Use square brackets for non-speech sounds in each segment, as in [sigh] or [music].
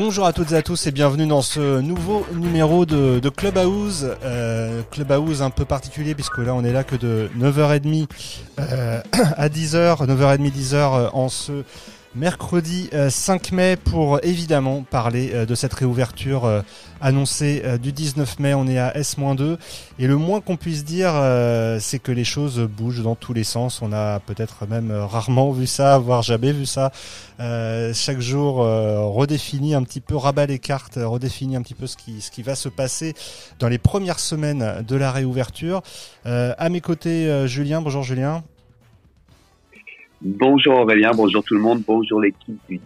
Bonjour à toutes et à tous et bienvenue dans ce nouveau numéro de, de Clubhouse. Euh, Clubhouse un peu particulier puisque là on est là que de 9h30 euh, [clears throat] à 10h, 9h30 10h en ce mercredi 5 euh, mai pour évidemment parler euh, de cette réouverture euh, annoncée du 19 mai. On est à S-2 et le moins qu'on puisse dire c'est que les choses bougent dans tous les sens. On a peut-être même rarement vu ça, voire jamais vu ça. chaque jour redéfinit un petit peu, rabat les cartes, redéfinit un petit peu ce qui, ce qui va se passer dans les premières semaines de la réouverture. à mes côtés, Julien. Bonjour Julien. Bonjour Aurélien, bonjour tout le monde, bonjour l'équipe du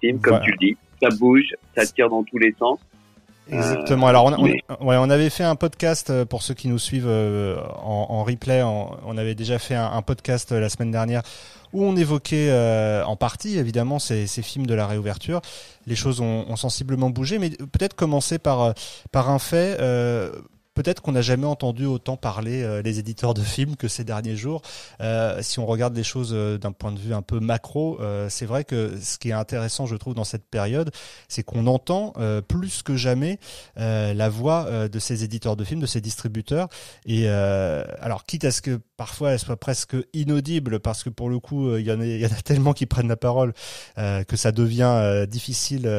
Team, comme tu le dis. Ça bouge, ça tire dans tous les sens. Exactement. Alors, on, ouais, on, avait fait un podcast euh, pour ceux qui nous suivent euh, en, en, replay. on avait déjà fait un, podcast euh, la semaine dernière où on évoquait en partie, évidemment, ces, ces, films de la réouverture. Les choses ont, ont sensiblement bougé, mais peut-être commencer par par un fait. Peut-être qu'on n'a jamais entendu autant parler euh, les éditeurs de films que ces derniers jours. Euh, si on regarde les choses euh, d'un point de vue un peu macro, c'est vrai que ce qui est intéressant, je trouve, dans cette période, c'est qu'on entend plus que jamais la voix de ces éditeurs de films, de ces distributeurs. Et alors, quitte à ce que parfois elle soit presque inaudible, parce que pour le coup, il y, en a, y en a tellement qui prennent la parole que ça devient difficile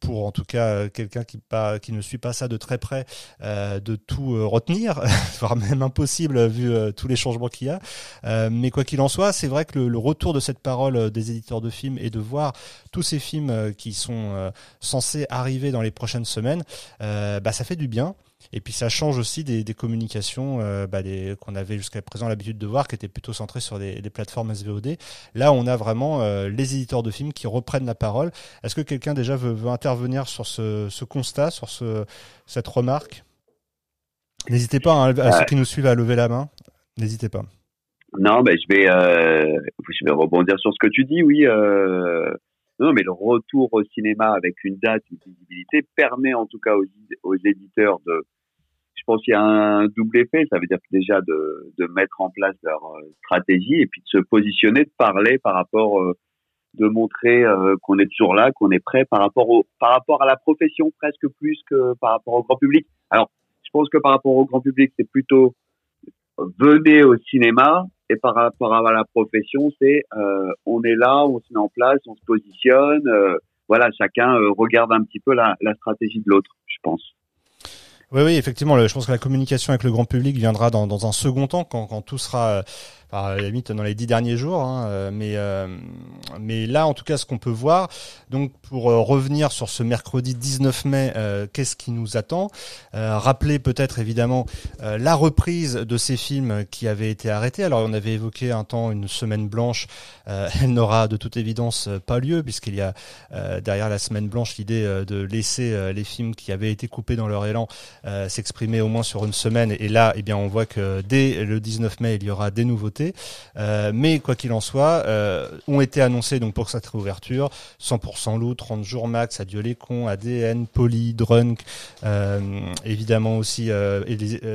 pour, en tout cas, quelqu'un qui, qui ne suit pas ça de très près, de tout euh, retenir, [laughs] voire même impossible vu euh, tous les changements qu'il y a. Euh, mais quoi qu'il en soit, c'est vrai que le, retour de cette parole des éditeurs de films et de voir tous ces films qui sont censés arriver dans les prochaines semaines, bah, ça fait du bien. Et puis ça change aussi des, communications bah, qu'on avait jusqu'à présent l'habitude de voir, qui étaient plutôt centrées sur des, plateformes SVOD. Là, on a vraiment les éditeurs de films qui reprennent la parole. Est-ce que quelqu'un déjà veut, intervenir sur ce, ce constat, sur ce, cette remarque? N'hésitez pas hein, à ceux qui nous suivent à lever la main. N'hésitez pas. Non, mais je vais, euh, je vais rebondir sur ce que tu dis. Oui, euh, non, mais le retour au cinéma avec une date, une visibilité permet en tout cas aux, aux éditeurs de. Je pense qu'il y a un double effet. Ça veut dire déjà de, de mettre en place leur euh, stratégie et puis de se positionner, de parler par rapport, euh, de montrer qu'on est toujours là, qu'on est prêt par rapport au, par rapport à la profession presque plus que par rapport au grand public. Alors je pense que par rapport au grand public, c'est plutôt venez au cinéma et par rapport à la profession, c'est euh, on est là, on se met en place, on se positionne. Euh, voilà, chacun euh, regarde un petit peu la, stratégie de l'autre, je pense. Oui, oui, effectivement. je pense que la communication avec le grand public viendra dans, un second temps, quand tout sera à la limite dans les dix derniers jours, hein, euh, mais euh, mais là en tout cas ce qu'on peut voir, donc pour euh, revenir sur ce mercredi 19 mai, qu'est-ce qui nous attend? Rappeler peut-être évidemment la reprise de ces films qui avaient été arrêtés. Alors on avait évoqué un temps une semaine blanche, [laughs] elle n'aura de toute évidence pas lieu puisqu'il y a derrière la semaine blanche l'idée de laisser les films qui avaient été coupés dans leur élan s'exprimer au moins sur une semaine. Et là, eh bien on voit que dès le 19 mai il y aura des nouveautés. Euh, mais quoi qu'il en soit, euh, ont été annoncés donc pour cette réouverture 100% loup, 30 jours max, Adieu les cons, ADN, Poly, Drunk, euh, évidemment aussi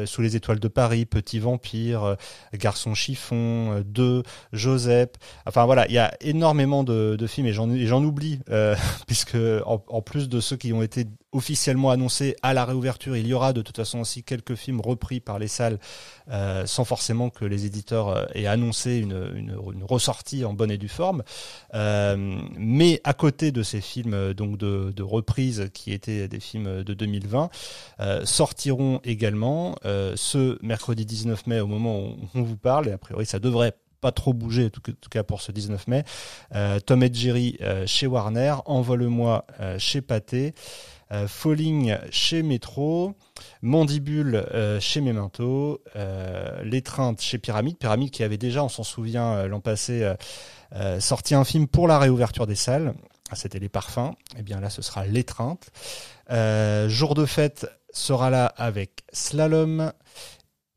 Sous les étoiles de Paris, Petit Vampire, Garçon chiffon, 2, Joseph. Enfin voilà, il y a énormément de, films et j'en oublie [laughs] puisque en, plus de ceux qui ont été officiellement annoncé à la réouverture. Il y aura de toute façon aussi quelques films repris par les salles euh, sans forcément que les éditeurs euh, aient annoncé une, une, une, ressortie en bonne et due forme. Euh, mais à côté de ces films euh, donc de, de reprise qui étaient des films de 2020, euh, sortiront également ce mercredi 19 mai au moment où on vous parle, et a priori ça devrait pas trop bouger, en tout cas pour ce 19 mai. Euh, Tom et Jerry chez Warner, Envole-moi chez Pathé, euh, Falling chez Metro, Mandibule euh, chez Memento, euh, L'étreinte chez Pyramide, Pyramide qui avait déjà, on s'en souvient l'an passé, sorti un film pour la réouverture des salles. Ah, c'était les parfums. Et eh bien là, ce sera l'étreinte. Jour de fête sera là avec Slalom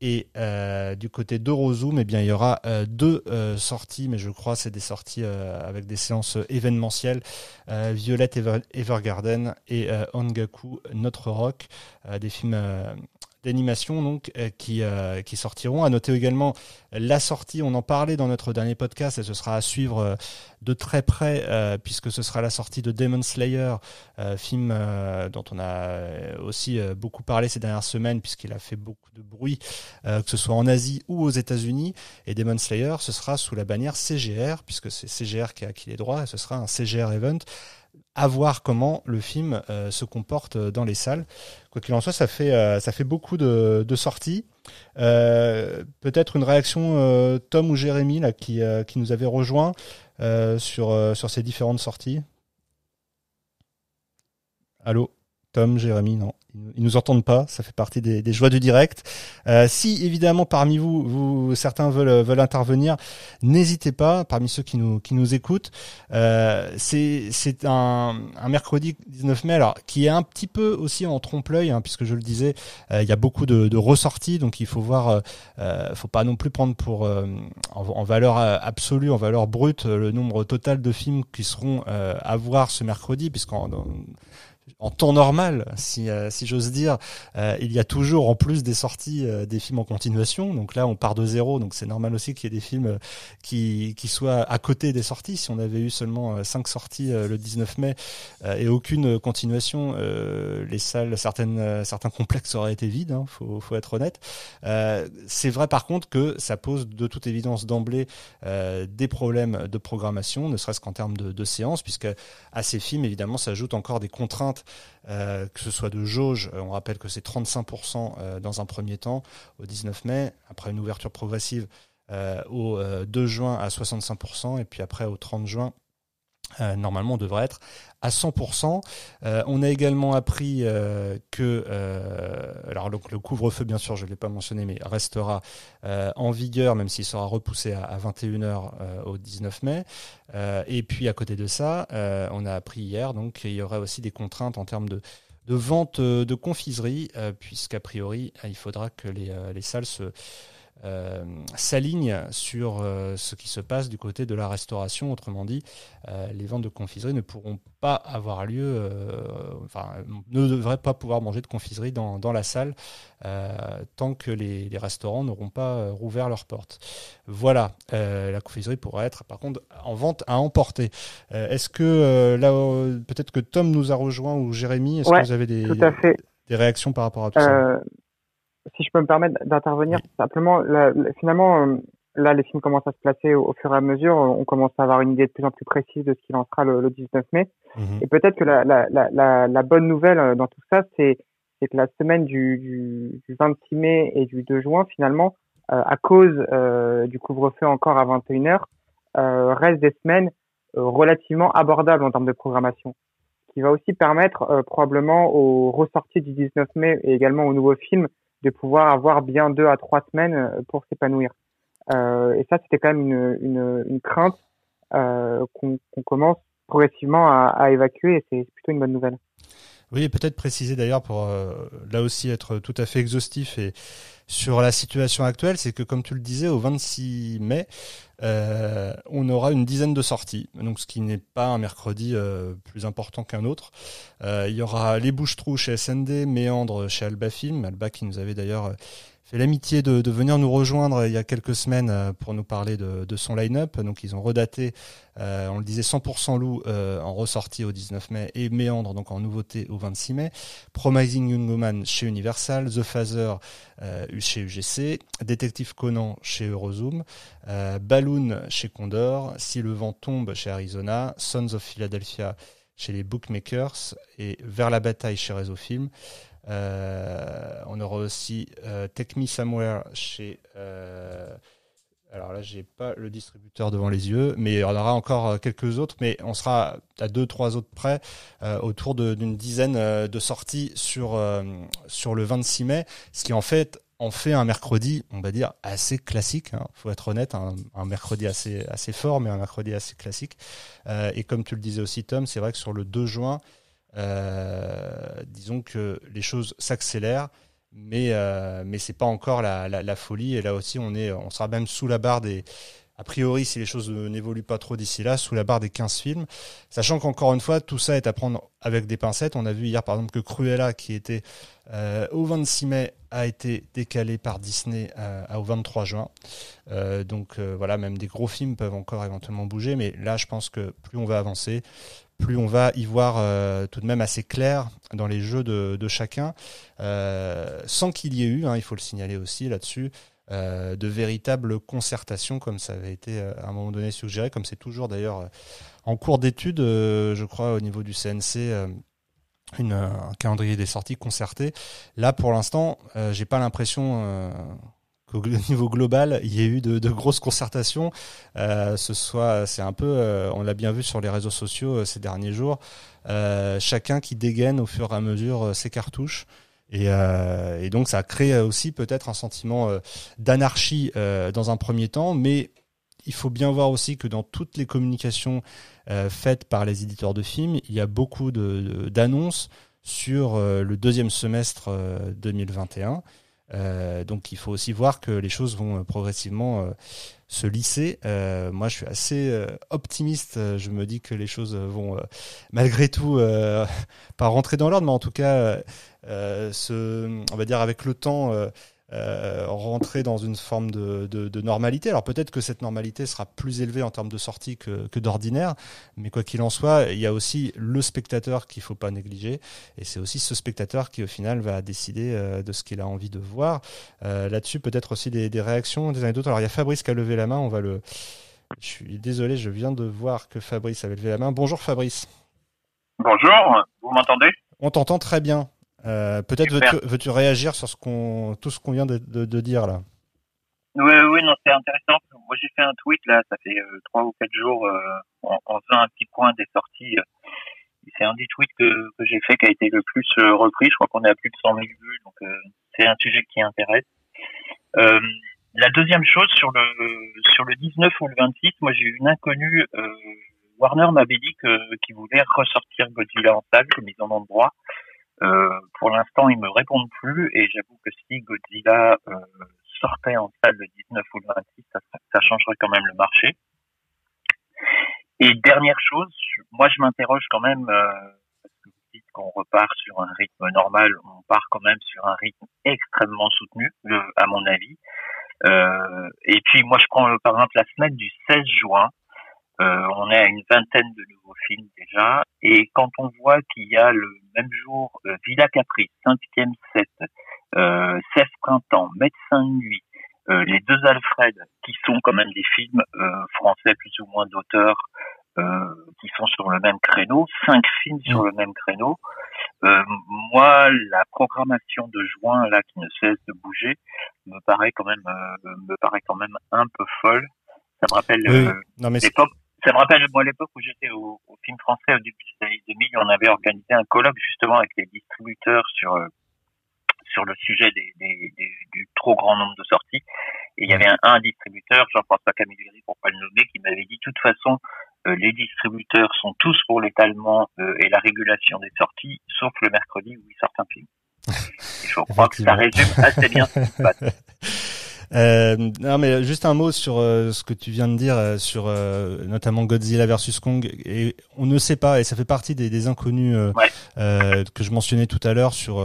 et euh, du côté d'Eurozoom, eh bien, il y aura euh, deux euh, sorties, mais je crois c'est des sorties avec des séances événementielles. Violette Evergarden et Ongaku, Notre Rock, des films d'animation donc euh, qui euh, qui sortiront. À noter également la sortie, on en parlait dans notre dernier podcast et ce sera à suivre euh, de très près puisque ce sera la sortie de Demon Slayer, film dont on a aussi beaucoup parlé ces dernières semaines puisqu'il a fait beaucoup de bruit que ce soit en Asie ou aux États-Unis et Demon Slayer ce sera sous la bannière CGR puisque c'est CGR qui a acquis les droits et ce sera un CGR event à voir comment le film euh, se comporte dans les salles. Quoi qu'il en soit, ça fait, euh, ça fait beaucoup de, sorties. Euh, peut-être une réaction Tom ou Jérémy là, qui, qui nous avait rejoint sur, sur ces différentes sorties. Allô? Tom, Jérémy, non ils nous entendent pas, ça fait partie des, des joies du direct. Euh, si évidemment parmi vous, vous certains veulent veulent intervenir, n'hésitez pas. Parmi ceux qui nous qui nous écoutent, euh, c'est c'est un, un mercredi 19 mai, alors qui est un petit peu aussi en trompe-l'œil, hein, puisque je le disais, euh, il y a beaucoup de, de ressorties, donc il faut voir, euh, euh faut pas non plus prendre pour en, en, valeur absolue, en valeur brute, le nombre total de films qui seront à voir ce mercredi, puisqu'en en temps normal, si, euh, si j'ose dire, euh, il y a toujours en plus des sorties euh, des films en continuation. Donc là, on part de zéro, donc c'est normal aussi qu'il y ait des films qui, qui soient à côté des sorties. Si on avait eu seulement cinq sorties le 19 mai et aucune continuation, les salles, certaines, certains complexes auraient été vides. Hein, faut, faut être honnête. c'est vrai par contre que ça pose de toute évidence d'emblée des problèmes de programmation, ne serait-ce qu'en termes de, de séances, puisque à ces films, évidemment, s'ajoutent encore des contraintes euh, que ce soit de jauge, euh, on rappelle que c'est 35% euh, dans un premier temps au 19 mai, après une ouverture progressive au 2 juin à 65%, et puis après au 30 juin euh, normalement, on devrait être à 100%. Euh, on a également appris euh, que, alors le, couvre-feu, bien sûr, je ne l'ai pas mentionné, mais restera en vigueur, même s'il sera repoussé à, 21h au 19 mai. et puis, à côté de ça, on a appris hier donc qu'il y aurait aussi des contraintes en termes de, vente de confiserie, puisqu'a priori, il faudra que les salles se euh, s'aligne sur euh, ce qui se passe du côté de la restauration. Autrement dit, euh, les ventes de confiserie ne pourront pas avoir lieu, enfin, ne devraient pas pouvoir manger de confiserie dans, dans la salle tant que les, les restaurants n'auront pas rouvert leurs portes. Voilà, la confiserie pourra être par contre en vente à emporter. Est-ce que là, peut-être que Tom nous a rejoint ou Jérémy, est-ce que vous avez des, des réactions par rapport à tout ça? Si je peux me permettre d'intervenir, simplement, finalement, euh, là, les films commencent à se placer au, fur et à mesure. On commence à avoir une idée de plus en plus précise de ce qui en sera le, 19 mai. Mhm. Et peut-être que la, la, la, la, bonne nouvelle euh, dans tout ça, c'est que la semaine du, du, 26 mai et du 2 juin, finalement, euh, à cause du couvre-feu encore à 21h, reste des semaines relativement abordables en termes de programmation qui va aussi permettre probablement aux ressorties du 19 mai et également aux nouveaux films de pouvoir avoir bien deux à trois semaines euh, pour s'épanouir. Euh, et ça, c'était quand même une, une, crainte euh, qu'on commence progressivement à, évacuer c'est plutôt une bonne nouvelle. Oui, peut-être préciser d'ailleurs pour là aussi être tout à fait exhaustif et sur la situation actuelle, c'est que comme tu le disais, au 26 mai, euh, on aura une dizaine de sorties, donc ce qui n'est pas un mercredi euh, plus important qu'un autre. il y aura les Bouches-Trous chez SND, Méandre chez Alba Film, Alba qui nous avait d'ailleurs fait l'amitié de, venir nous rejoindre il y a quelques semaines euh, pour nous parler de, son line-up. Donc ils ont redaté, euh, on le disait 100% loup euh, en ressortie au 19 mai et Méandre donc en nouveauté au 26 mai. Promising Young Woman chez Universal, The Phaser euh, chez UGC, Détective Conan chez Eurozoom, euh, Balloon chez Condor, Si le vent tombe chez Arizona, Sons of Philadelphia chez les Bookmakers et Vers la bataille chez Réseau Film. Euh, on aura aussi euh, Me Somewhere chez. Euh, alors là, j'ai pas le distributeur devant les yeux, mais en aura encore quelques autres, mais on sera à deux, trois autres près, autour d'une dizaine de sorties sur sur le 26 mai, ce qui en fait en fait un mercredi, on va dire assez classique. Hein, faut être honnête, un, mercredi assez assez fort, mais un mercredi assez classique. et comme tu le disais aussi, Tom, c'est vrai que sur le 2 juin, euh, disons que les choses s'accélèrent, mais euh, mais c'est pas encore la, la, folie. Et là aussi, on est, on sera même sous la barre des a priori, si les choses n'évoluent pas trop d'ici là, sous la barre des 15 films. Sachant qu'encore une fois, tout ça est à prendre avec des pincettes. On a vu hier, par exemple, que Cruella, qui était euh, au 26 mai, a été décalé par Disney euh, au 23 juin. Euh, donc voilà, même des gros films peuvent encore éventuellement bouger. Mais là, je pense que plus on va avancer, plus on va y voir tout de même assez clair dans les jeux de, chacun, sans qu'il y ait eu, hein, il faut le signaler aussi là-dessus, euh, de véritables concertations, comme ça avait été euh, à un moment donné suggéré, comme c'est toujours d'ailleurs euh, en cours d'étude, je crois, au niveau du CNC. Un calendrier des sorties concerté. Là, pour l'instant, j'ai pas l'impression qu'au [laughs] niveau global, il y ait eu de, de grosses concertations. ce soit, c'est un peu, on l'a bien vu sur les réseaux sociaux ces derniers jours, chacun qui dégaine au fur et à mesure ses cartouches. Et, euh, et, donc ça crée aussi peut-être un sentiment euh, d'anarchie euh, dans un premier temps, mais il faut bien voir aussi que dans toutes les communications euh, faites par les éditeurs de films, il y a beaucoup d'annonces sur euh, le deuxième semestre 2021. Donc il faut aussi voir que les choses vont progressivement se lisser. moi, je suis assez optimiste. Je me dis que les choses vont, malgré tout, [laughs] pas rentrer dans l'ordre, mais en tout cas euh, on va dire avec le temps, euh, euh, rentrer dans une forme de, de, normalité. Alors peut-être que cette normalité sera plus élevée en termes de sortie que, que d'ordinaire, mais quoi qu'il en soit, il y a aussi le spectateur qu'il faut pas négliger, et c'est aussi ce spectateur qui au final va décider de ce qu'il a envie de voir. Là-dessus, peut-être aussi des, des, réactions, des anecdotes. Alors il y a Fabrice qui a levé la main, on va le... Je suis désolé, je viens de voir que Fabrice avait levé la main. Bonjour Fabrice. Bonjour, vous m'entendez? On t'entend très bien. Euh, peut-être veux-tu, réagir sur ce qu'on, tout ce qu'on vient de, de, dire là? Oui, oui, non, c'est intéressant. Moi, j'ai fait un tweet là, ça fait euh, trois ou quatre jours, euh, en, en, faisant un petit point des sorties. c'est un des tweets que, que, j'ai fait qui a été le plus repris. Je crois qu'on est à plus de 100 000 vues, donc c'est un sujet qui intéresse. la deuxième chose sur le sur le 19 ou le 26, moi j'ai eu une inconnue. Warner m'avait dit qu'il voulait ressortir Godzilla en salle, comme ils en ont le droit. Euh, pour l'instant, ils me répondent plus et j'avoue que si Godzilla euh, sortait en salle le 19 ou le 26, ça, ça changerait quand même le marché. Et dernière chose, moi je m'interroge quand même, euh, parce que vous dites qu'on repart sur un rythme normal, on part quand même sur un rythme extrêmement soutenu, à mon avis. Euh, et puis moi je prends par exemple la semaine du 16 juin, euh, on est à une vingtaine de nouveaux films déjà, et quand on voit qu'il y a le même jour euh, Villa Caprice, Cinquième Set, euh, Printemps, Médecin de nuit, euh, les deux Alfred, qui sont quand même des films euh, français plus ou moins d'auteurs, qui sont sur le même créneau, cinq films sur le même créneau. moi, la programmation de juin là qui ne cesse de bouger me paraît quand même me paraît quand même un peu folle. Ça me rappelle l'époque ça me rappelle, moi, l'époque où j'étais au, au, film français, au début des années 2000, on avait organisé un colloque justement avec les distributeurs sur euh, sur le sujet des, des, des, du trop grand nombre de sorties. Et il y avait un, un distributeur, Jean-François Camilleri, pour pas le nommer, qui m'avait dit, de toute façon, euh, les distributeurs sont tous pour l'étalement euh, et la régulation des sorties, sauf le mercredi où ils sortent un film. je crois que ça résume assez bien ce qui se passe. [laughs] Euh, non, mais juste un mot sur euh, ce que tu viens de dire euh, sur euh, notamment Godzilla versus Kong. Et on ne sait pas, et ça fait partie des, des inconnus que je mentionnais tout à l'heure sur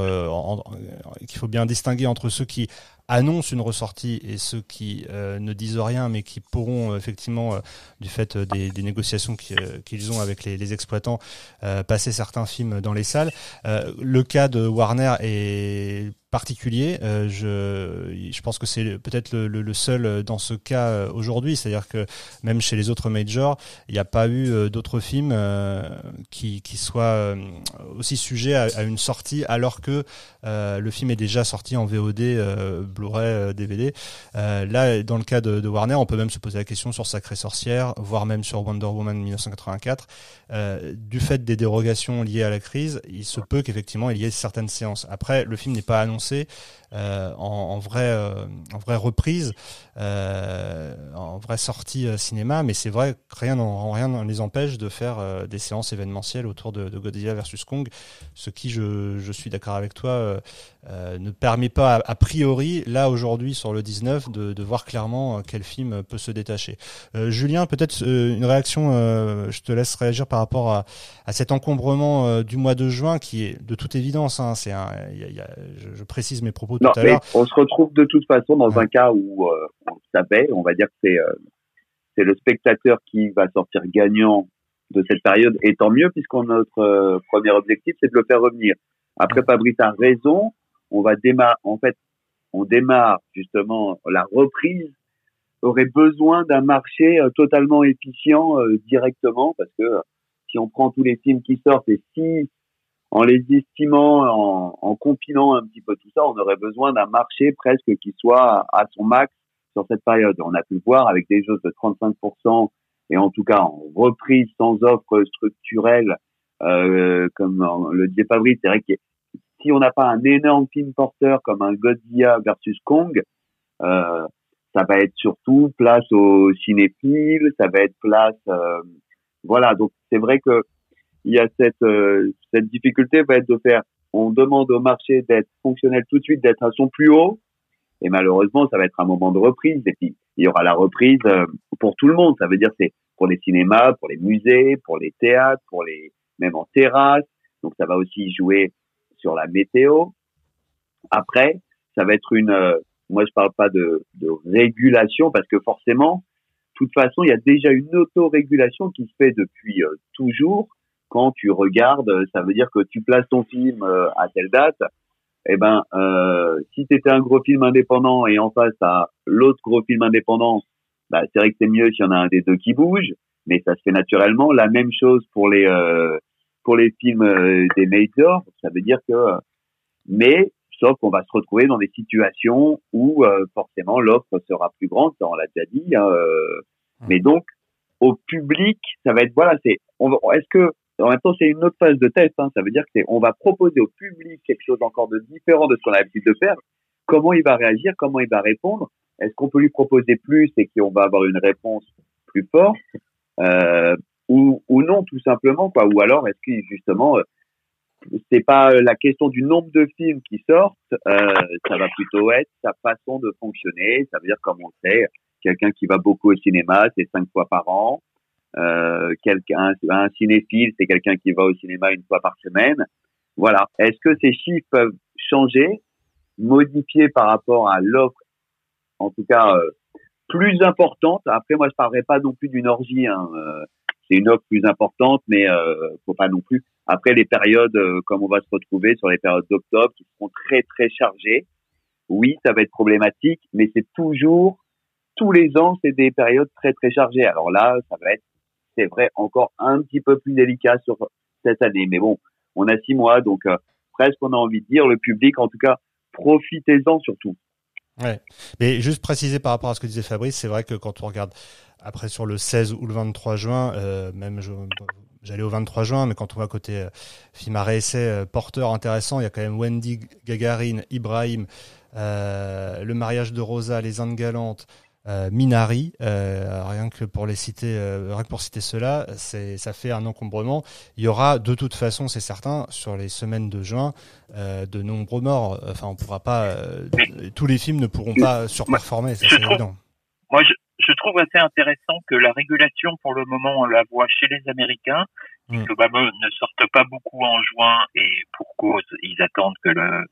qu'il faut bien distinguer entre ceux qui annoncent une ressortie et ceux qui ne disent rien mais qui pourront effectivement du fait des, négociations qu'ils ont avec les, exploitants passer certains films dans les salles. le cas de Warner est particulier. Euh, je, pense que c'est peut-être le, seul dans ce cas euh, aujourd'hui, c'est-à-dire que même chez les autres majors, il n'y a pas eu euh, d'autres films qui soient aussi sujets à, une sortie alors que le film est déjà sorti en VOD, Blu-ray, DVD. là, dans le cas de, Warner, on peut même se poser la question sur Sacré Sorcière, voire même sur Wonder Woman 1984. du fait des dérogations liées à la crise, il se peut qu'effectivement il y ait certaines séances. Après, le film n'est pas annoncé euh, en, en, vrai, euh, en vraie reprise, euh, en vraie sortie cinéma, mais c'est vrai que rien en rien ne les empêche de faire des séances événementielles autour de, de, Godzilla versus Kong, ce qui, je, je suis d'accord avec toi, ne permet pas a, priori là aujourd'hui sur le 19 de, de voir clairement quel film peut se détacher. Julien, peut-être une réaction, je te laisse réagir par rapport à, à cet encombrement du mois de juin qui est de toute évidence, hein, c'est un, y a, je, je, précise mes propos tout à l'heure. On se retrouve de toute façon dans un cas où on savait, on va dire que c'est c'est le spectateur qui va sortir gagnant de cette période, et tant mieux puisqu'on notre euh, premier objectif c'est de le faire revenir. Après, Fabrice a raison, on va démarrer, en fait, on démarre justement la reprise aurait besoin d'un marché euh, totalement efficient euh, directement parce que si on prend tous les films qui sortent et si en les estimant, en, en compilant un petit peu tout ça, on aurait besoin d'un marché presque qui soit à son max sur cette période. On a pu le voir avec des choses de 35% et en tout cas en reprise sans offre structurelle, euh, comme le disait Fabrice, c'est vrai que si on n'a pas un énorme film porteur comme un Godzilla versus Kong, euh, ça va être surtout place aux cinéphiles, ça va être place, euh, voilà. Donc c'est vrai que il y a cette euh, cette difficulté va être de faire, on demande au marché d'être fonctionnel tout de suite, d'être à son plus haut, et malheureusement, ça va être un moment de reprise. Et puis, il y aura la reprise pour tout le monde. Ça veut dire c'est pour les cinémas, pour les musées, pour les théâtres, pour les même en terrasse. Donc, ça va aussi jouer sur la météo. Après, ça va être une. Euh, moi, je parle pas de, régulation parce que forcément, de toute façon, il y a déjà une autorégulation qui se fait depuis euh, toujours. Quand tu regardes, ça veut dire que tu places ton film à telle date eh ben, euh, si tu étais un gros film indépendant et en face à l'autre gros film indépendant, bah, c'est vrai que c'est mieux s'il y en a un des deux qui bouge, mais ça se fait naturellement. La même chose pour les euh, pour les films euh, des majors, ça veut dire que, mais sauf qu'on va se retrouver dans des situations où euh, forcément l'offre sera plus grande, ça on l'a déjà dit. Hein, mmh. mais donc au public, ça va être voilà, c'est est-ce que en même temps, c'est une autre phase de test. Hein. Ça veut dire que on va proposer au public quelque chose encore de différent de ce qu'on a l'habitude de faire. Comment il va réagir Comment il va répondre? Est-ce qu'on peut lui proposer plus et qu'on va avoir une réponse plus forte? Euh, ou, non, tout simplement quoi Ou alors, est-ce que justement, euh, c'est pas la question du nombre de films qui sortent, euh, ça va plutôt être sa façon de fonctionner. Ça veut dire, comme on sait, quelqu'un qui va beaucoup au cinéma, c'est cinq fois par an. Euh, quelqu'un, un cinéphile, c'est quelqu'un qui va au cinéma une fois par semaine. Voilà. Est-ce que ces chiffres peuvent changer, modifier par rapport à l'offre, en tout cas euh, plus importante Après, moi, je parlerai pas non plus d'une orgie. Hein. C'est une offre plus importante, mais euh, faut pas non plus. Après, les périodes, euh, comme on va se retrouver sur les périodes d'octobre, qui seront très très chargées. Oui, ça va être problématique, mais c'est toujours tous les ans, c'est des périodes très très chargées. Alors là, ça va être c'est vrai, encore un petit peu plus délicat sur cette année. Mais bon, on a six mois, donc euh, presque on a envie de dire, le public, en tout cas, profitez-en surtout. Ouais. Mais juste préciser par rapport à ce que disait Fabrice, c'est vrai que quand on regarde après sur le 16 ou le 23 juin, euh, même j'allais au 23 juin, mais quand on va côté euh, film à réessai euh, porteur intéressant, il y a quand même Wendy Gagarine, Ibrahim, le mariage de Rosa, les Indes galantes, euh, Minari, euh, rien que pour les citer, euh, rien que pour citer cela, c'est ça fait un encombrement. Il y aura de toute façon, c'est certain, sur les semaines de juin, de nombreux morts. Enfin, on pourra pas, tous les films ne pourront pas surperformer, c'est évident. Moi, je, je, trouve assez intéressant que la régulation, pour le moment, on la voit chez les Américains, mm. que ne sortent pas beaucoup en juin et pour cause, ils attendent que le,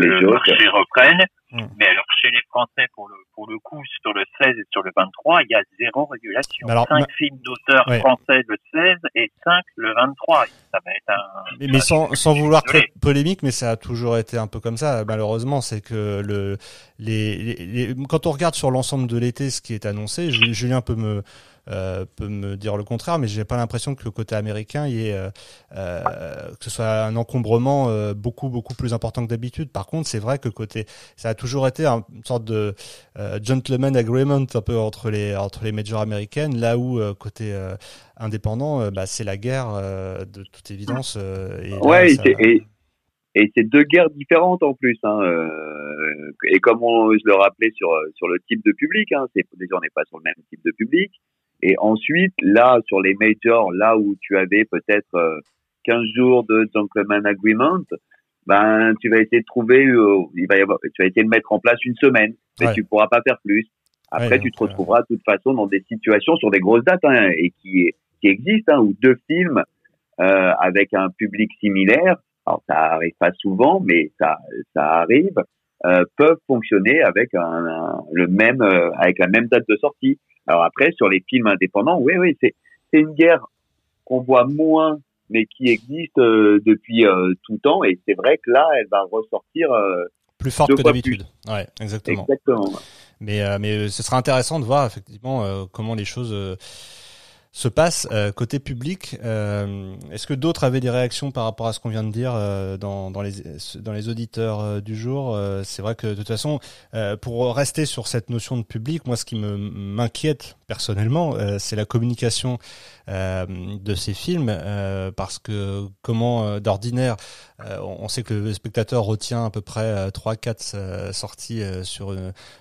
que le marché reprenne. Mm. Mais alors chez les Français, pour le, pour le coup, sur le 16 et sur le 23, il y a zéro régulation. Alors, 5 films d'auteurs français le 16 et 5 le 23. Ça va être un... Mais, mais sans, sans vouloir très polémique, mais ça a toujours été un peu comme ça, malheureusement, c'est que le, les, les, quand on regarde sur l'ensemble de l'été ce qui est annoncé, Julien peut me, euh, peut me dire le contraire, mais j'ai pas l'impression que le côté américain y ait, euh, euh, que ce soit un encombrement euh, beaucoup beaucoup plus important que d'habitude. Par contre, c'est vrai que côté, ça a toujours été une sorte de gentleman agreement un peu entre les entre les majors américaines, là où côté indépendant, bah, c'est la guerre de toute évidence. et ouais, et, et c'est deux guerres différentes en plus. Hein, et comme on, je le rappelais sur sur le type de public, hein, c'est déjà on n'est pas sur le même type de public. Et ensuite, là, sur les majors, là où tu avais peut-être 15 euh, jours de gentleman agreement, ben tu vas essayer de trouver, euh, il va y avoir, tu vas essayer de mettre en place une semaine, mais tu pourras pas faire plus. Après, tu te retrouveras de toute façon dans des situations sur des grosses dates hein, et qui qui existent, hein, où deux films euh, avec un public similaire, alors ça arrive pas souvent, mais ça ça arrive, euh, peuvent fonctionner avec un, le même euh, avec la même date de sortie. Alors après, sur les films indépendants, oui, oui, c'est c'est une guerre qu'on voit moins mais qui existe euh, depuis euh, tout temps. Et c'est vrai que là, elle va ressortir euh, plus forte que d'habitude. Ouais, exactement. Exactement. Mais mais ce sera intéressant de voir effectivement comment les choses se passe euh, côté public. Euh, Est-ce que d'autres avaient des réactions par rapport à ce qu'on vient de dire euh, dans, les, dans les auditeurs du jour C'est vrai que de toute façon, pour rester sur cette notion de public, moi ce qui m'inquiète personnellement, c'est la communication de ces films, parce que comment d'ordinaire, on sait que le spectateur retient à peu près 3-4 sorties sur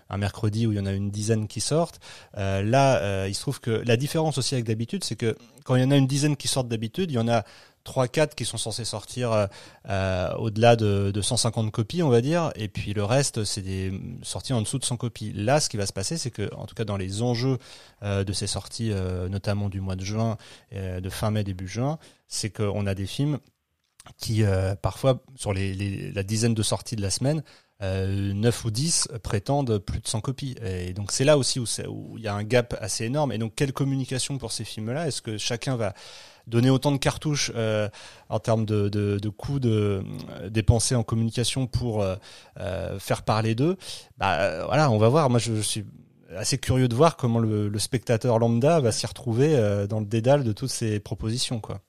un mercredi où il y en a une dizaine qui sortent. là, il se trouve que la différence aussi avec c'est que quand il y en a une dizaine qui sortent d'habitude, il y en a 3-4 qui sont censés sortir euh, euh, au-delà de, 150 copies, on va dire, et puis le reste, c'est des sorties en dessous de 100 copies. Là, ce qui va se passer, c'est que, en tout cas, dans les enjeux euh, de ces sorties, notamment du mois de juin, de fin mai, début juin, c'est qu'on a des films qui, parfois, sur la dizaine de sorties de la semaine, euh, 9 ou 10 prétendent plus de 100 copies. Et donc c'est là aussi où, il y a un gap assez énorme. Et donc quelle communication pour ces films-là? Est-ce que chacun va donner autant de cartouches euh, en termes de, de, de coûts de, euh, dépensés en communication pour euh, euh faire parler d'eux? Bah, Voilà, on va voir. Moi, je, je suis assez curieux de voir comment le, le spectateur lambda va s'y retrouver dans le dédale de toutes ces propositions. quoi.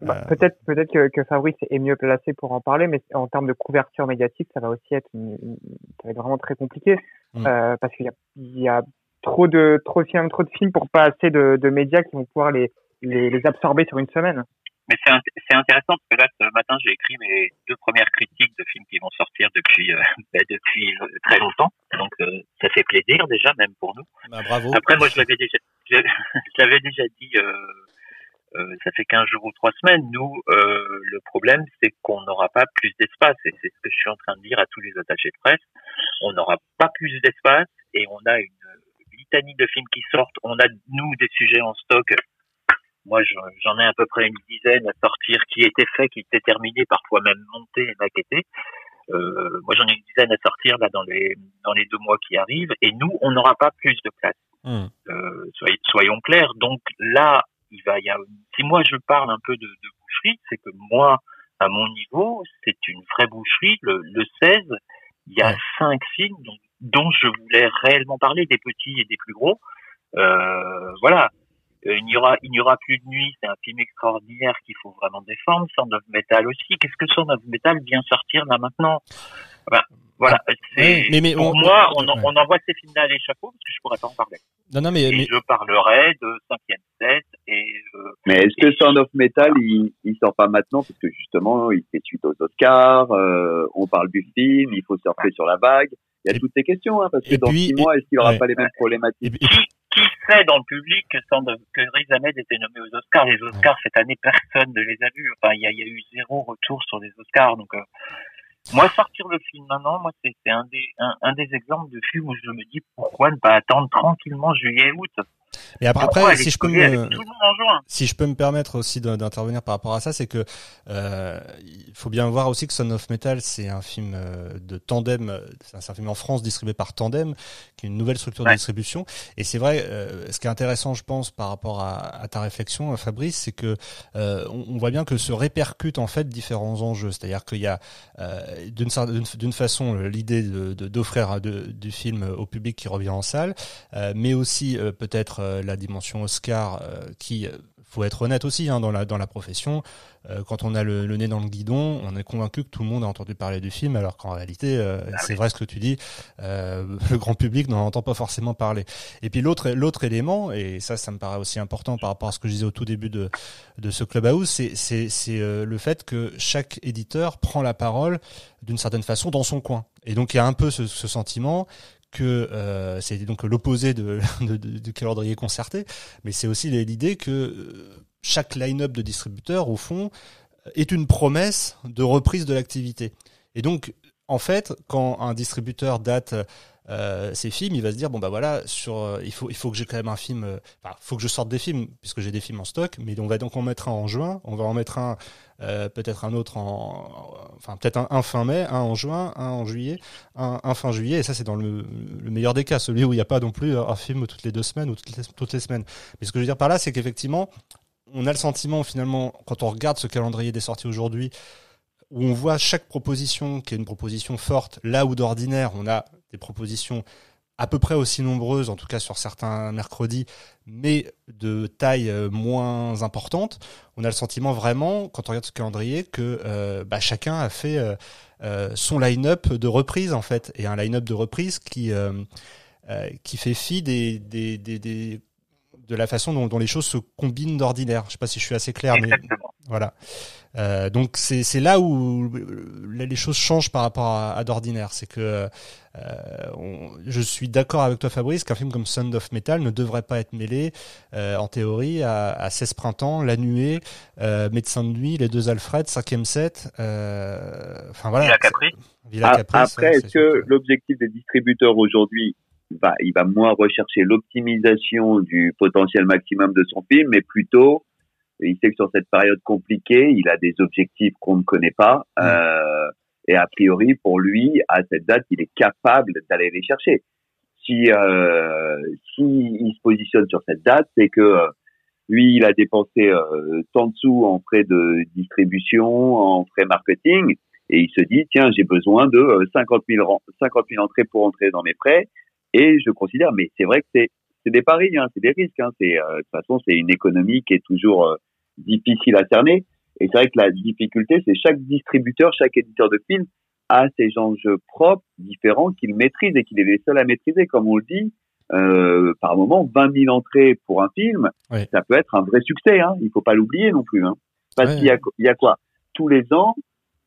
Bah, euh, peut-être peut-être que, que, Fabrice est mieux placé pour en parler, mais en termes de couverture médiatique, ça va aussi être, ça va être vraiment très compliqué mm. euh, parce qu'il y a, il y a trop de trop de films, trop de films pour pas assez de, de médias qui vont pouvoir les, les, les absorber sur une semaine. Mais c'est intéressant parce que là, ce matin, j'ai écrit mes deux premières critiques de films qui vont sortir depuis euh, [laughs] ben, depuis euh, très longtemps. Donc, euh, ça fait plaisir déjà, même pour nous. Bah, bravo. Après, moi, je l'avais déjà, je, l'avais [laughs] déjà dit euh, ça fait 15 jours ou 3 semaines. Nous, euh, le problème, c'est qu'on n'aura pas plus d'espace. Et c'est ce que je suis en train de dire à tous les attachés de presse. On n'aura pas plus d'espace et on a une litanie de films qui sortent. On a, nous, des sujets en stock. Moi, j'en ai à peu près une dizaine à sortir qui étaient faits, qui étaient terminés, parfois même montés et maquettés. Euh, moi, j'en ai une dizaine à sortir là dans les dans les deux mois qui arrivent. Et nous, on n'aura pas plus de place. Mmh. Euh, soyons clairs. Donc là, il va y avoir, si moi je parle un peu de, de boucherie, c'est que moi, à mon niveau, c'est une vraie boucherie. Le, le 16, il y a cinq films dont, dont, je voulais réellement parler, des petits et des plus gros. Euh, voilà. Euh, il n'y aura, il n'y aura plus de nuit. C'est un film extraordinaire qu'il faut vraiment défendre. Sound of Metal aussi. Qu'est-ce que Sound of Metal vient sortir là maintenant? Voilà. Mais, mais, pour moi, on, on, envoie ces films-là à l'échafaud parce que je pourrais pas en parler. Non, non, mais, et je parlerai de cinquième set et. Euh, mais est-ce que Sound of Metal, il, il sort pas maintenant parce que justement, il fait suite aux Oscars. Euh, on parle du film, il faut surfer sur la vague. Il y a toutes ces questions, hein, parce que dans six mois, est-ce qu'il n'y aura pas les mêmes problématiques qui, qui, sait dans le public que, que Riz Ahmed était nommé aux Oscars? Les Oscars cette année, personne ne les a vus. Enfin, il y a, y a, eu zéro retour sur les Oscars, donc. Euh, moi, sortir le film maintenant, moi, c'est un des, un, un, des exemples de films où je me dis pourquoi ne pas attendre tranquillement juillet-août et après, après si je peux me, si je peux me permettre aussi d'intervenir par rapport à ça, c'est que euh, il faut bien voir aussi que Son of Metal, c'est un film euh, de tandem, c'est un film en France distribué par Tandem, qui est une nouvelle structure de distribution. Et c'est vrai, euh, ce qui est intéressant, je pense, par rapport à, à ta réflexion, Fabrice, c'est que euh, on, on, voit bien que se répercutent en fait différents enjeux. C'est-à-dire qu'il y a d'une façon l'idée d'offrir de, du film au public qui revient en salle, mais aussi peut-être euh, la dimension Oscar euh, qui euh, faut être honnête aussi hein, dans la dans la profession. quand on a le, nez dans le guidon, on est convaincu que tout le monde a entendu parler du film, alors qu'en réalité, ah c'est vrai ce que tu dis, [laughs] le grand public n'en entend pas forcément parler. Et puis l'autre l'autre élément, et ça, ça me paraît aussi important par rapport à ce que je disais au tout début de de ce clubhouse, c'est c'est c'est le fait que chaque éditeur prend la parole d'une certaine façon dans son coin. Et donc il y a un peu ce, ce sentiment que euh, c'est donc l'opposé de, [laughs] du calendrier concerté, mais c'est aussi l'idée que euh, chaque line-up de distributeurs, au fond, est une promesse de reprise de l'activité. Et donc, en fait, quand un distributeur date euh, ses films, il va se dire bon bah voilà, sur euh, il faut il faut que j'ai quand même un film, euh, faut que je sorte des films puisque j'ai des films en stock, mais on va donc en mettre un en juin, on va en mettre un peut-être un autre en, enfin peut-être un, fin mai, un en juin, un en juillet, un, fin juillet, et ça c'est dans le, meilleur des cas, celui où il n'y a pas non plus un film toutes les deux semaines ou toutes les, toutes les semaines. Mais ce que je veux dire par là, c'est qu'effectivement, on a le sentiment finalement quand on regarde ce calendrier des sorties aujourd'hui où on voit chaque proposition qui est une proposition forte, là où d'ordinaire on a des propositions à peu près aussi nombreuses, en tout cas sur certains mercredis, mais de taille euh, moins importante. On a le sentiment vraiment, quand on regarde ce calendrier, que euh, bah, chacun a fait euh, son line-up de reprise en fait, et un line-up de reprise qui qui fait fi des, des, des, de la façon dont, dont, les choses se combinent d'ordinaire. Je sais pas si je suis assez clair, mais voilà. Euh, donc c'est là où les choses changent par rapport à, d'ordinaire. C'est que euh, je suis d'accord avec toi Fabrice qu'un film comme Sound of Metal ne devrait pas être mêlé euh, en théorie à, à 16 printemps, La Nuée, euh, Médecin de nuit, Les Deux Alfred, 5 set. Enfin voilà. Villa Caprice. Après, est-ce que l'objectif des distributeurs aujourd'hui va, il va moins rechercher l'optimisation du potentiel maximum de son film, mais plutôt il sait que sur cette période compliquée, il a des objectifs qu'on ne connaît pas. Euh, et a priori, pour lui, à cette date, il est capable d'aller les chercher. Si, euh, si il se positionne sur cette date, c'est que euh, lui, il a dépensé euh, tant de sous en frais de distribution, en frais marketing, et il se dit, tiens, j'ai besoin de 50 000, 50 000 entrées pour entrer dans mes frais. Et je considère, mais c'est vrai que c'est c'est des paris, hein, c'est des risques. Hein, c'est de toute façon, c'est une économie qui est toujours difficile à cerner. Et c'est vrai que la difficulté, c'est chaque distributeur, chaque éditeur de films a ses enjeux propres, différents, qu'il maîtrise et qu'il est les seuls à maîtriser. Comme on le dit, euh, par moment, 20 000 entrées pour un film, ça peut être un vrai succès. Hein. Il faut pas l'oublier non plus. Hein. Parce qu'il y a, il y a quoi? Tous les ans,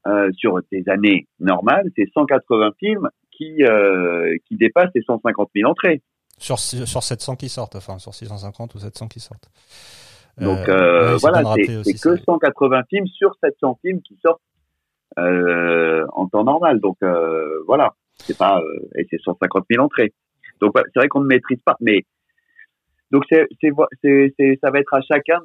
euh, sur des années normales, c'est 180 films qui, euh, qui dépassent les 150 000 entrées. Sur, sur 700 qui sortent, enfin sur 650 ou 700 qui sortent. Donc euh, euh voilà, c'est que 180 films sur 700 films qui sortent euh, en temps normal. Donc euh, voilà, c'est pas euh, et c'est 150 000 entrées. Donc c'est vrai qu'on ne maîtrise pas, mais donc c'est c'est ça va être à chacun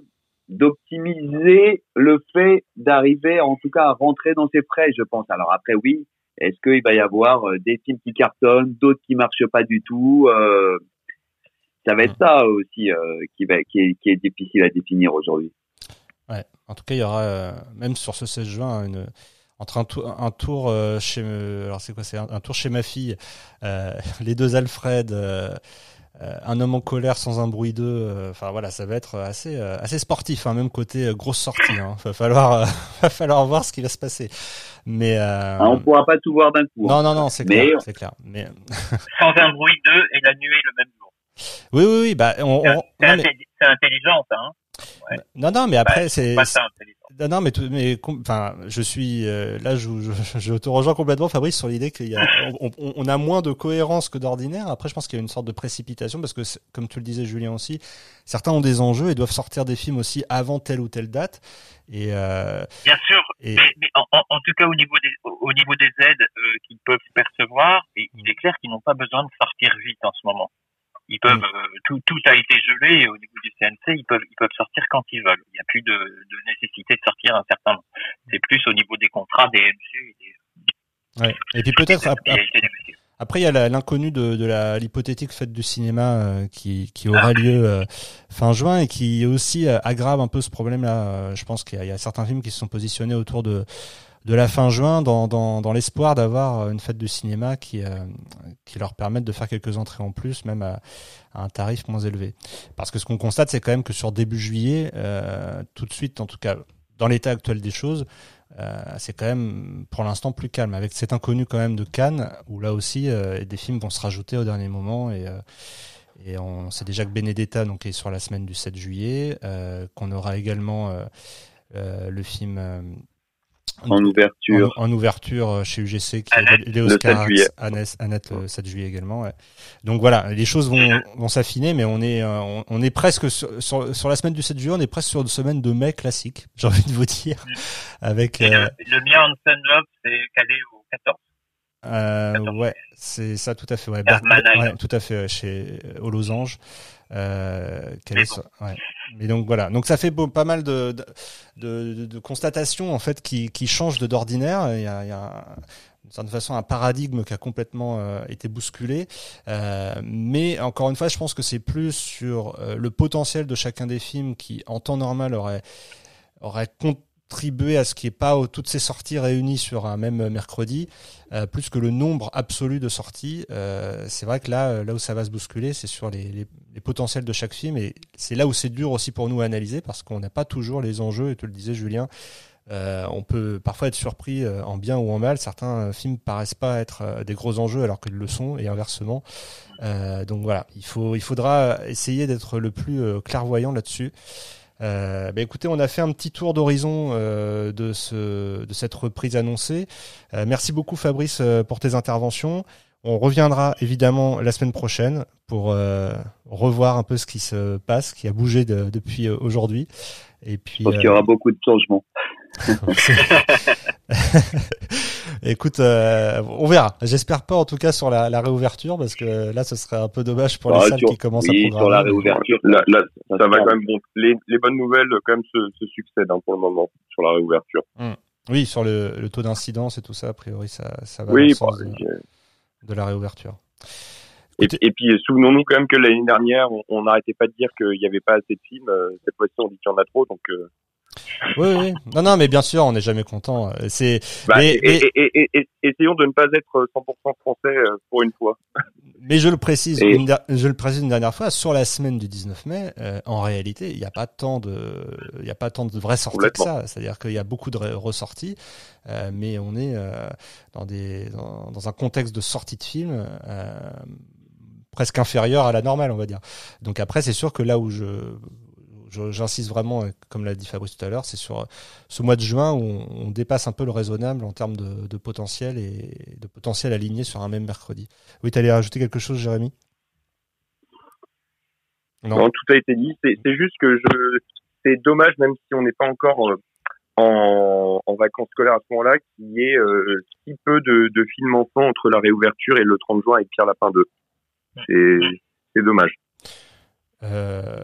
d'optimiser le fait d'arriver en tout cas à rentrer dans ses frais, je pense. Alors après oui, est-ce qu'il va y avoir des films qui cartonnent, d'autres qui marchent pas du tout euh, ça va être ça aussi euh, qui, va, qui, est, qui est difficile à définir aujourd'hui. Ouais, en tout cas, il y aura, euh, même sur ce 16 juin, une, entre un, tour, un tour euh, chez alors c'est quoi c'est un, tour chez ma fille euh, [laughs] les deux Alfred euh, un homme en colère sans un bruit d'eux enfin voilà ça va être assez assez sportif hein, même côté grosse sortie hein. va falloir [laughs] va falloir voir ce qui va se passer mais ah, on pourra pas tout voir d'un coup non hein. non non c'est clair c'est clair mais sans un bruit d'eux et la nuée le même jour oui, oui, oui. Bah, on, c'est, intelligent, ça. Hein ouais. Non, non, mais après, c'est. Non, non, mais, mais enfin, je suis euh, là, je, je, je, te rejoins complètement, Fabrice, sur l'idée qu'il y a, on, on, a moins de cohérence que d'ordinaire. Après, je pense qu'il y a une sorte de précipitation parce que, comme tu le disais, Julien aussi, certains ont des enjeux et doivent sortir des films aussi avant telle ou telle date. Et euh, bien sûr, mais, mais en, en, tout cas au niveau des au niveau des aides euh, qu'ils peuvent percevoir, il est clair qu'ils n'ont pas besoin de sortir vite en ce moment. Ils peuvent, mm. euh, tout, tout a été gelé et au niveau du CNC, ils peuvent, ils peuvent sortir quand ils veulent. Il n'y a plus de, de nécessité de sortir un certain nombre. C'est plus au niveau des contrats, des MG et des. Ouais. Et puis peut-être après, il y a l'inconnu de, de la l'hypothétique fête du cinéma euh, qui, qui aura ah. lieu euh, fin juin et qui aussi aggrave un peu ce problème-là. je pense qu'il y, y, a certains films qui se sont positionnés autour de de la fin juin dans, dans, dans l'espoir d'avoir euh, une fête de cinéma qui, euh, qui leur permette de faire quelques entrées en plus, même à, un tarif moins élevé. Parce que ce qu'on constate, c'est quand même que sur début juillet, euh, tout de suite, en tout cas dans l'état actuel des choses, euh, c'est quand même pour l'instant plus calme. Avec cet inconnu quand même de Cannes, où là aussi des films vont se rajouter au dernier moment et et on sait déjà que Benedetta donc est sur la semaine du 7 juillet, qu'on aura également le film en ouverture. En, ouverture euh, chez UGC, qui est les Oscars, Annette, le 7 juillet également. Ouais. Donc voilà, les choses vont, vont s'affiner, mais on est, euh, on, est presque sur, sur, la semaine du 7 juillet, on est presque sur une semaine de mai classique, [laughs] j'ai envie de vous dire. Avec, euh... le, le mien en Love, c'est calé au 14. Euh, ouais, c'est ça tout à fait. Ouais, ouais tout à fait chez au Losange. Euh, ouais. Mais donc voilà, donc ça fait pas mal de, de, de, constatations en fait qui, qui changent de d'ordinaire. Il y a, il y a d'une certaine façon un paradigme qui a complètement euh, été bousculé. Euh, mais encore une fois, je pense que c'est plus sur euh, le potentiel de chacun des films qui, en temps normal, aurait aurait contribué à ce qu'il n'y ait pas toutes ces sorties réunies sur un même mercredi, euh, plus que le nombre absolu de sorties. Euh, c'est vrai que là, là où ça va se bousculer, c'est sur les, les, les, potentiels de chaque film, et c'est là où c'est dur aussi pour nous à analyser, parce qu'on n'a pas toujours les enjeux, et tu le disais Julien, euh, on peut parfois être surpris euh, en bien ou en mal. Certains films paraissent pas être euh, des gros enjeux alors qu'ils le sont, et inversement. donc voilà, il faut, il faudra essayer d'être le plus clairvoyant là-dessus. Euh, bah écoutez, on a fait un petit tour d'horizon euh, de, ce, de cette reprise annoncée. Euh, merci beaucoup Fabrice pour tes interventions. On reviendra évidemment la semaine prochaine pour revoir un peu ce qui se passe, qui a bougé depuis aujourd'hui. Et puis, pense qu'il y aura beaucoup de changements. [laughs] Écoute, euh, on verra. J'espère pas en tout cas sur la, la, réouverture parce que là, ce serait un peu dommage pour les ah, salles qui commencent oui, à programmer. sur la réouverture, là, là, ça, va quand même bon. Les, les, bonnes nouvelles quand même se, se succèdent hein, pour le moment sur la réouverture. Hum. Oui, sur le, le taux d'incidence et tout ça, a priori, ça, ça va oui, dans le sens de, de, la réouverture. Et, et, puis souvenons-nous quand même que l'année dernière, on n'arrêtait pas de dire qu'il n'y avait pas assez de films. Euh, cette fois-ci, on dit qu'il y en a trop, donc. Euh, oui, oui. Non, non, mais bien sûr, on n'est jamais content. C'est. Bah, et, et, et, essayons de ne pas être 100% français euh, pour une fois. [laughs] Mais je le précise, une, je le précise une dernière fois, sur la semaine du 19 mai, euh, en réalité, il n'y a pas tant de, il n'y a pas tant de vraies sorties que ça. C'est-à-dire qu'il y a beaucoup de ressorties, euh, mais on est euh, dans des, dans, dans, un contexte de sortie de film presque inférieur à la normale, on va dire. Donc après, c'est sûr que là où je j'insiste vraiment, comme l'a dit Fabrice tout à l'heure, c'est sur euh, ce mois de juin où on, dépasse un peu le raisonnable en termes de, potentiel et de potentiel aligné sur un même mercredi. Oui, tu allais rajouter quelque chose, Jérémy? Non. tout a été dit. C'est juste que je, c'est dommage, même si on n'est pas encore euh, en, en, vacances scolaires à ce moment-là, qu'il y ait euh, si peu de, de films enfants entre la réouverture et le 30 juin avec Pierre Lapin 2. C'est dommage. Euh,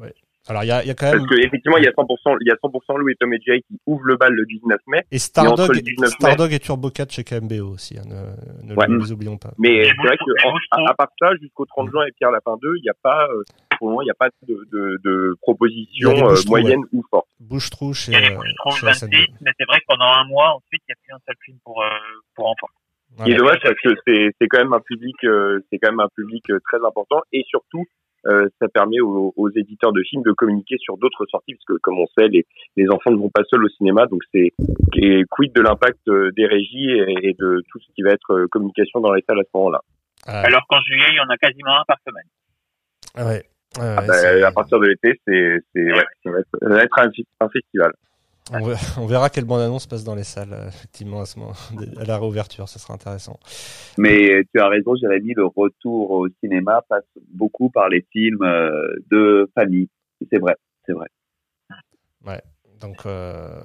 ouais. Alors il y a, y a, quand même parce que effectivement il y a 100% il y a 100% Louis et Tom et Jerry qui ouvrent le bal le 19 mai et Stardog et, Stardog et Turbo 4 chez KMBO aussi hein, ne, ne ouais. les oublions pas. Mais c'est vrai que à, part ça jusqu'au 30 juin et Pierre Lapin 2 il n'y a pas euh, pour le moment il n'y a pas de, de, de proposition euh, moyenne ouais. ou forte. Bouche-trou chez, il y a 26, mais c'est vrai que pendant un mois ensuite il n'y a plus un seul film pour euh, pour enfants. Ouais. Et dommage parce que c'est c'est quand même un public euh, c'est quand même un public euh, très important et surtout euh, ça permet aux, aux, éditeurs de films de communiquer sur d'autres sorties, parce que comme on sait, les, les enfants ne vont pas seuls au cinéma, donc c'est quid de l'impact euh, des régies et, et, de tout ce qui va être euh, communication dans les salles à ce moment-là. Alors qu'en juillet, il y en a quasiment un par semaine. Ah ouais. ouais, ah bah, à partir de l'été, c'est, c'est, ouais, ça va être, ça va être un, un festival. [laughs] On verra quelle bande-annonce passe dans les salles, euh, effectivement, à, ce moment, [laughs] à la réouverture, ça sera intéressant. Mais tu as raison, Jérémy, le retour au cinéma passe beaucoup par les films euh, de famille. C'est vrai, c'est vrai. Ouais, donc euh,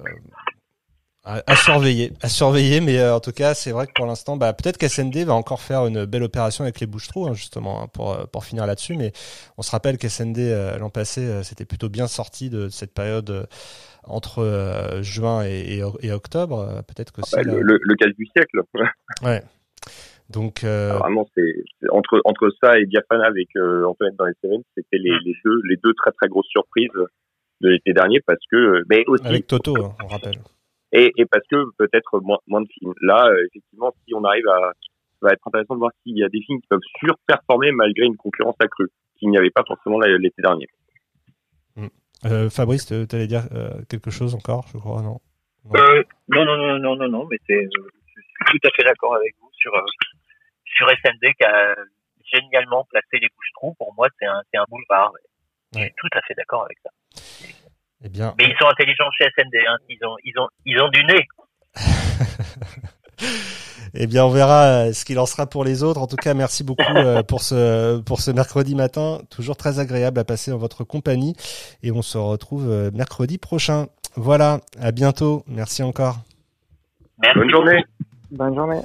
à, surveiller, à surveiller, mais euh, en tout cas, c'est vrai que pour l'instant, bah, peut-être qu'SND va encore faire une belle opération avec les bouches-trous, hein, justement, hein, pour, pour finir là-dessus, mais on se rappelle qu'SND, l'an passé, c'était plutôt bien sorti de cette période entre euh, juin et, et, et octobre. Euh, peut-être que ah c'est bah, le, le, cas du siècle. [laughs] ouais. Donc euh... Ah, vraiment, c'est entre entre ça et Biafana avec euh, Antoinette dans les séries, c'était les, les, deux les deux très très grosses surprises de l'été dernier parce que mais aussi avec Toto, hein, on rappelle. Et, et parce que peut-être moins, moins de films. Là, euh, effectivement, si on arrive à, ça va être intéressant de voir s'il y a des films qui peuvent surperformer malgré une concurrence accrue, qu'il n'y avait pas forcément l'été dernier. Euh, Fabrice, tu allais dire euh, quelque chose encore, je crois, non? Non. Euh, non, non, non, non, non, non, mais c'est, je suis tout à fait d'accord avec vous sur euh, sur SND qui a génialement placé les bouches-trous. Pour moi, c'est un, c'est un boulevard. Je suis tout à fait d'accord avec ça. Eh bien. Mais ils sont intelligents chez SND. Hein. Ils ont, ils ont, ils ont du nez. [laughs] Eh bien, on verra euh, ce qu'il en sera pour les autres. En tout cas, merci beaucoup euh, [laughs] pour ce pour ce mercredi matin, toujours très agréable à passer en votre compagnie. Et on se retrouve euh, mercredi prochain. Voilà, à bientôt. Merci encore. Bonne journée. Bonne journée.